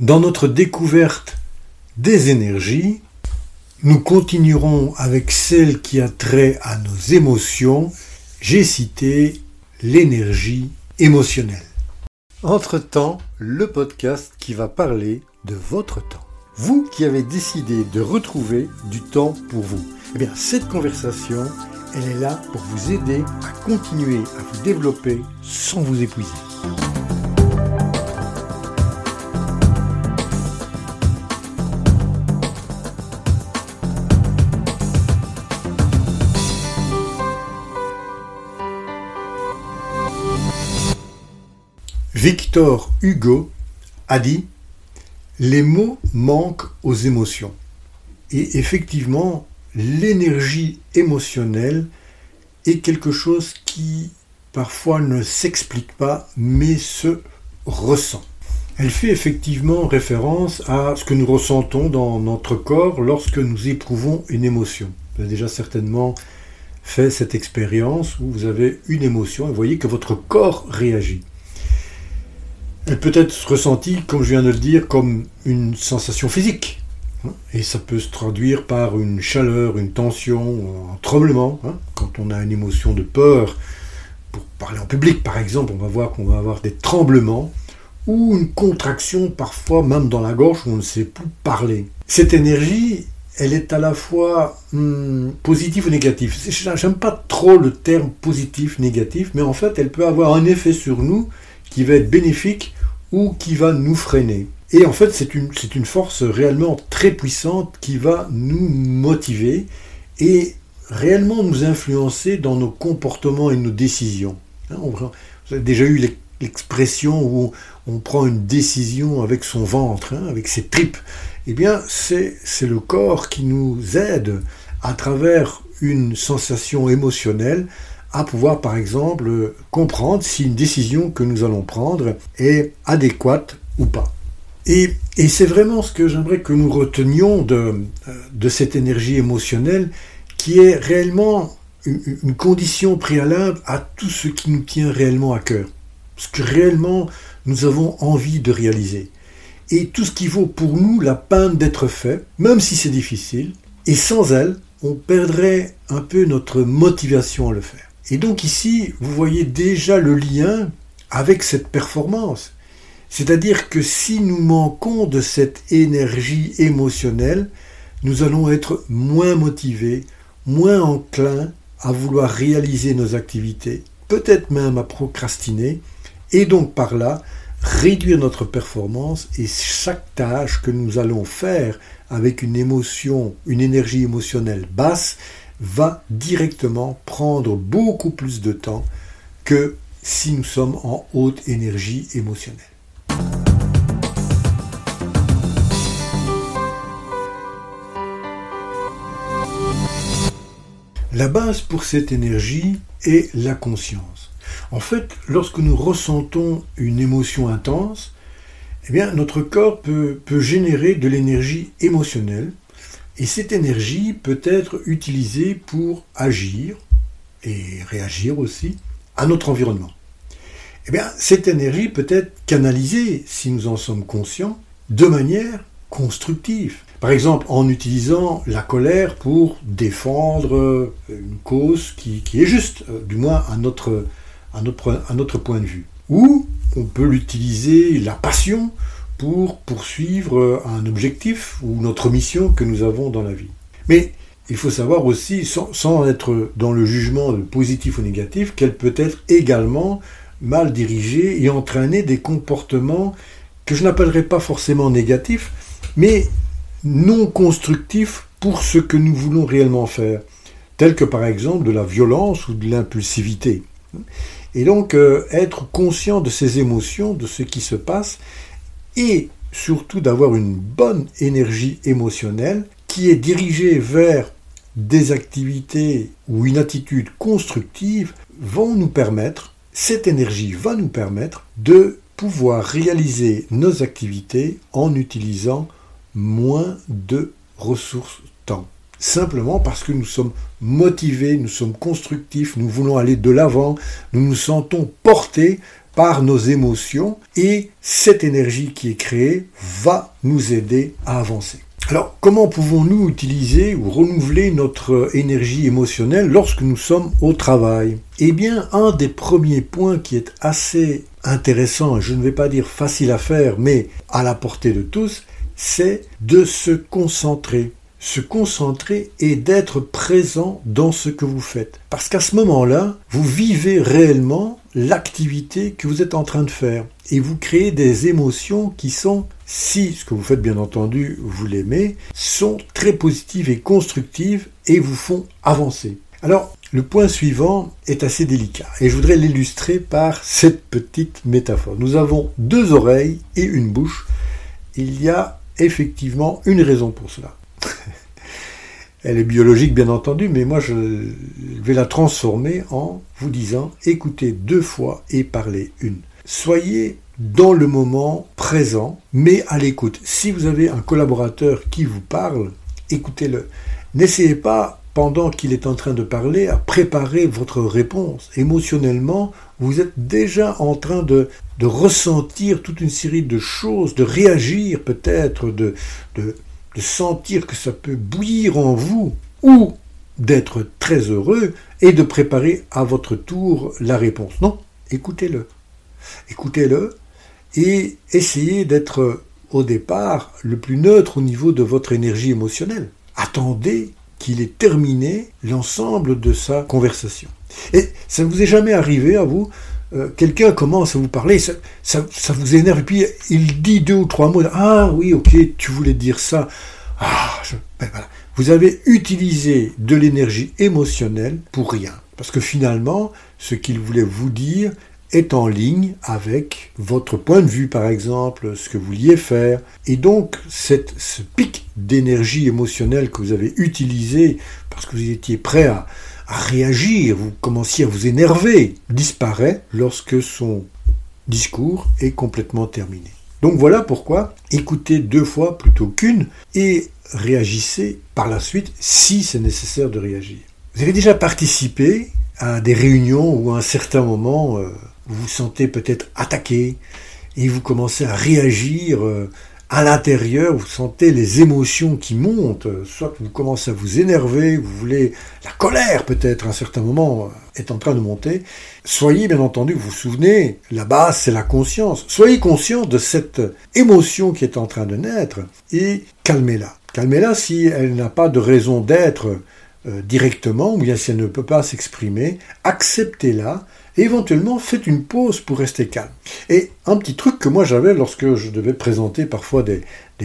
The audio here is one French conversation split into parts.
Dans notre découverte des énergies, nous continuerons avec celle qui a trait à nos émotions. J'ai cité l'énergie émotionnelle. Entre-temps, le podcast qui va parler de votre temps. Vous qui avez décidé de retrouver du temps pour vous. Eh bien, cette conversation, elle est là pour vous aider à continuer à vous développer sans vous épuiser. Victor Hugo a dit Les mots manquent aux émotions. Et effectivement, l'énergie émotionnelle est quelque chose qui parfois ne s'explique pas mais se ressent. Elle fait effectivement référence à ce que nous ressentons dans notre corps lorsque nous éprouvons une émotion. Vous avez déjà certainement fait cette expérience où vous avez une émotion et voyez que votre corps réagit. Elle peut être ressentie, comme je viens de le dire, comme une sensation physique. Hein, et ça peut se traduire par une chaleur, une tension, un tremblement. Hein. Quand on a une émotion de peur, pour parler en public par exemple, on va voir qu'on va avoir des tremblements ou une contraction parfois même dans la gorge où on ne sait plus parler. Cette énergie, elle est à la fois hum, positive ou négative. J'aime pas trop le terme positif, négatif, mais en fait, elle peut avoir un effet sur nous qui va être bénéfique ou qui va nous freiner. Et en fait, c'est une, une force réellement très puissante qui va nous motiver et réellement nous influencer dans nos comportements et nos décisions. Hein, vous avez déjà eu l'expression où on prend une décision avec son ventre, hein, avec ses tripes. Eh bien, c'est le corps qui nous aide à travers une sensation émotionnelle à pouvoir par exemple comprendre si une décision que nous allons prendre est adéquate ou pas. Et, c'est vraiment ce que j'aimerais que nous retenions de, de, cette énergie émotionnelle qui est réellement une, condition préalable à tout ce qui nous tient réellement à cœur. Ce que réellement nous avons envie de réaliser. Et tout ce qui vaut pour nous la peine d'être fait, même si c'est difficile, et sans elle, on perdrait un peu notre motivation à le faire. Et donc ici, vous voyez déjà le lien avec cette performance. C'est-à-dire que si nous manquons de cette énergie émotionnelle, nous allons être moins motivés, moins enclins à vouloir réaliser nos activités, peut-être même à procrastiner, et donc par là réduire notre performance et chaque tâche que nous allons faire avec une émotion, une énergie émotionnelle basse, va directement prendre beaucoup plus de temps que si nous sommes en haute énergie émotionnelle. La base pour cette énergie est la conscience. En fait, lorsque nous ressentons une émotion intense, eh bien, notre corps peut, peut générer de l'énergie émotionnelle et cette énergie peut être utilisée pour agir et réagir aussi à notre environnement. Eh bien, cette énergie peut être canalisée, si nous en sommes conscients, de manière constructive. Par exemple, en utilisant la colère pour défendre une cause qui, est juste, euh, du moins à notre point de vue. Ou on peut l'utiliser, la passion, pour poursuivre un objectif ou notre mission que nous avons dans la vie. Mais il faut savoir aussi, sans, être dans le jugement positif ou négatif, qu'elle peut être également mal dirigée et entraîner des comportements que je n'appellerai pas forcément négatifs, mais non constructifs pour ce que nous voulons réellement faire, tels que par exemple de la violence ou de l'impulsivité. Et donc euh, être conscient de ces émotions, de ce qui se passe, et surtout d'avoir une bonne énergie émotionnelle qui est dirigée vers des activités ou une attitude constructive vont nous permettre, cette énergie va nous permettre de pouvoir réaliser nos activités en utilisant moins de ressources temps. Simplement parce que nous sommes motivés, nous sommes constructifs, nous voulons aller de l'avant, nous nous sentons portés nos émotions et cette énergie qui est créée va nous aider à avancer. Alors, comment pouvons-nous utiliser ou renouveler notre énergie émotionnelle lorsque nous sommes au travail? Eh bien, un des premiers points qui est assez intéressant, je ne vais pas dire facile à faire, mais à la portée de tous, c'est de se concentrer. Se concentrer et d'être présent dans ce que vous faites. Parce qu'à ce moment-là, vous vivez réellement l'activité que vous êtes en train de faire. Et vous créez des émotions qui sont, si ce que vous faites bien entendu, vous l'aimez, sont très positives et constructives et vous font avancer. Alors, le point suivant est assez délicat et je voudrais l'illustrer par cette petite métaphore. Nous avons deux oreilles et une bouche. Il y a effectivement une raison pour cela. Elle est biologique bien entendu, mais moi je vais la transformer en vous disant écoutez deux fois et parlez une. Soyez dans le moment présent, mais à l'écoute. Si vous avez un collaborateur qui vous parle, écoutez-le. N'essayez pas, pendant qu'il est en train de parler, à préparer votre réponse. Émotionnellement, vous êtes déjà en train de, de ressentir toute une série de choses, de réagir peut-être, de, de, sentir que ça peut bouillir en vous, ou d'être très heureux et de préparer à votre tour la réponse. Non, écoutez-le. Écoutez-le et essayez d'être au départ le plus neutre au niveau de votre énergie émotionnelle. Attendez qu'il ait terminé l'ensemble de sa conversation. Et ça ne vous est jamais arrivé à vous euh, quelqu'un commence à vous parler, ça, ça, vous énerve, et puis il dit deux ou trois mots. Ah oui, ok, tu voulais dire ça. Ah, ben voilà. Vous avez utilisé de l'énergie émotionnelle pour rien. Parce que finalement, ce qu'il voulait vous dire est en ligne avec votre point de vue, par exemple, ce que vous vouliez faire. Et donc, cette, ce pic d'énergie émotionnelle que vous avez utilisé parce que vous étiez prêt à, réagir, vous commenciez à vous énerver, disparaît lorsque son discours est complètement terminé. Donc voilà pourquoi écoutez deux fois plutôt qu'une et réagissez par la suite si c'est nécessaire de réagir. Vous avez déjà participé à des réunions où à un certain moment euh, vous vous sentez peut-être attaqué et vous commencez à réagir euh, à l'intérieur, vous sentez les émotions qui montent, soit vous commencez à vous énerver, vous voulez, la colère peut-être à un certain moment euh, est en train de monter. Soyez bien entendu, vous vous souvenez, la base c'est la conscience. Soyez conscient de cette émotion qui est en train de naître et calmez-la. Calmez-la si elle n'a pas de raison d'être euh, directement, ou bien si elle ne peut pas s'exprimer, acceptez-la éventuellement faites une pause pour rester calme. Et un petit truc que moi j'avais lorsque je devais présenter parfois des,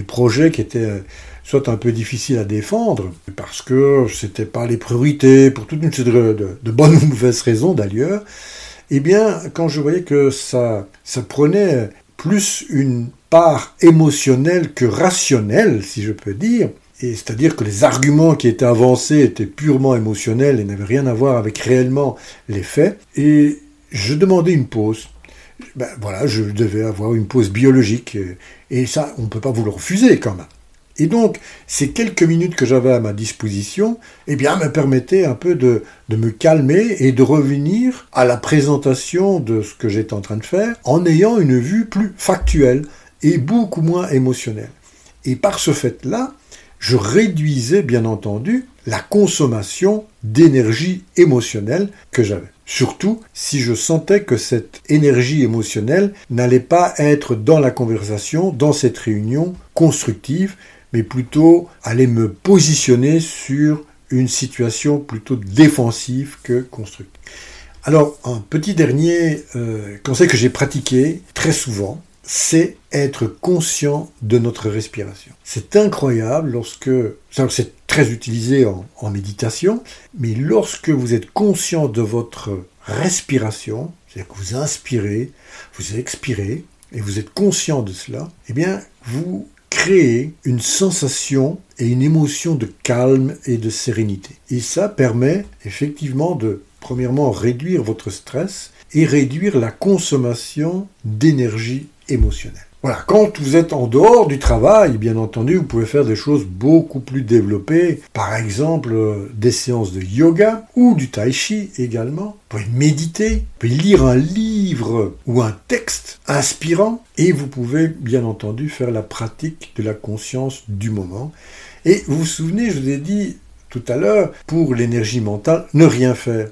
projets qui étaient euh, soit un peu difficiles à défendre, parce que c'était pas les priorités, pour toute une série de, bonnes ou mauvaises raisons d'ailleurs, eh bien, quand je voyais que ça, ça prenait plus une part émotionnelle que rationnelle, si je peux dire, c'est-à-dire que les arguments qui étaient avancés étaient purement émotionnels et n'avaient rien à voir avec réellement les faits. Et je demandais une pause. Ben voilà, je devais avoir une pause biologique. Et ça, on ne peut pas vous le refuser quand même. Et donc, ces quelques minutes que j'avais à ma disposition, eh bien, me permettaient un peu de, de, me calmer et de revenir à la présentation de ce que j'étais en train de faire en ayant une vue plus factuelle et beaucoup moins émotionnelle. Et par ce fait-là, je réduisais bien entendu la consommation d'énergie émotionnelle que j'avais. Surtout si je sentais que cette énergie émotionnelle n'allait pas être dans la conversation, dans cette réunion constructive, mais plutôt aller me positionner sur une situation plutôt défensive que constructive. Alors, un petit dernier euh, conseil que j'ai pratiqué très souvent, c'est être conscient de notre respiration. C'est incroyable lorsque, c'est très utilisé en, méditation, mais lorsque vous êtes conscient de votre respiration, c'est-à-dire que vous inspirez, vous expirez, et vous êtes conscient de cela, eh bien, vous créez une sensation et une émotion de calme et de sérénité. Et ça permet effectivement de, premièrement, réduire votre stress et réduire la consommation d'énergie émotionnelle. Voilà, quand vous êtes en dehors du travail, bien entendu, vous pouvez faire des choses beaucoup plus développées, par exemple euh, des séances de yoga ou du tai chi également. Vous pouvez méditer, vous pouvez lire un livre ou un texte inspirant et vous pouvez bien entendu faire la pratique de la conscience du moment. Et vous vous souvenez, je vous ai dit tout à l'heure, pour l'énergie mentale, ne rien faire.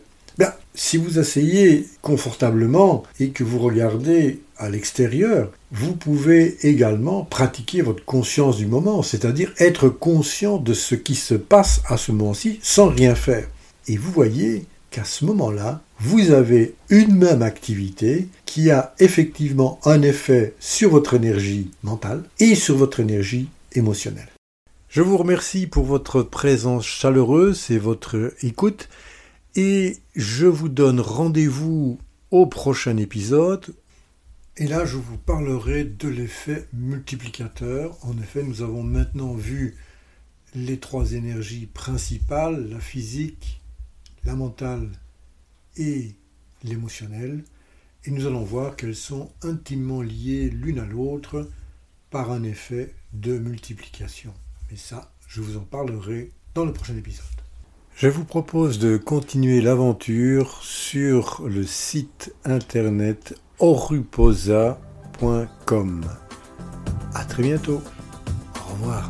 Si vous asseyez confortablement et que vous regardez à l'extérieur, vous pouvez également pratiquer votre conscience du moment, c'est-à-dire être conscient de ce qui se passe à ce moment-ci sans rien faire. Et vous voyez qu'à ce moment-là, vous avez une même activité qui a effectivement un effet sur votre énergie mentale et sur votre énergie émotionnelle. Je vous remercie pour votre présence chaleureuse et votre écoute et je vous donne rendez-vous au prochain épisode et là, je vous parlerai de l'effet multiplicateur. En effet, nous avons maintenant vu les trois énergies principales, la physique, la mentale et l'émotionnelle. Et nous allons voir qu'elles sont intimement liées l'une à l'autre par un effet de multiplication. Mais ça, je vous en parlerai dans le prochain épisode. Je vous propose de continuer l'aventure sur le site internet oruposa.com. À très bientôt. Au revoir.